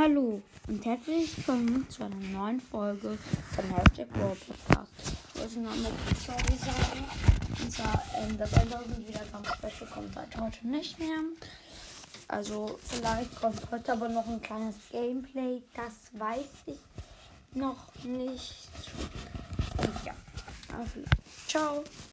Hallo und herzlich willkommen zu einer neuen Folge von Hashtag World Podcast. Ich wollte noch eine sorry sagen. Und zwar, ähm, das 1000 Wiedergaben Special kommt halt heute nicht mehr. Also vielleicht kommt heute aber noch ein kleines Gameplay. Das weiß ich noch nicht. Und ja, also, ciao.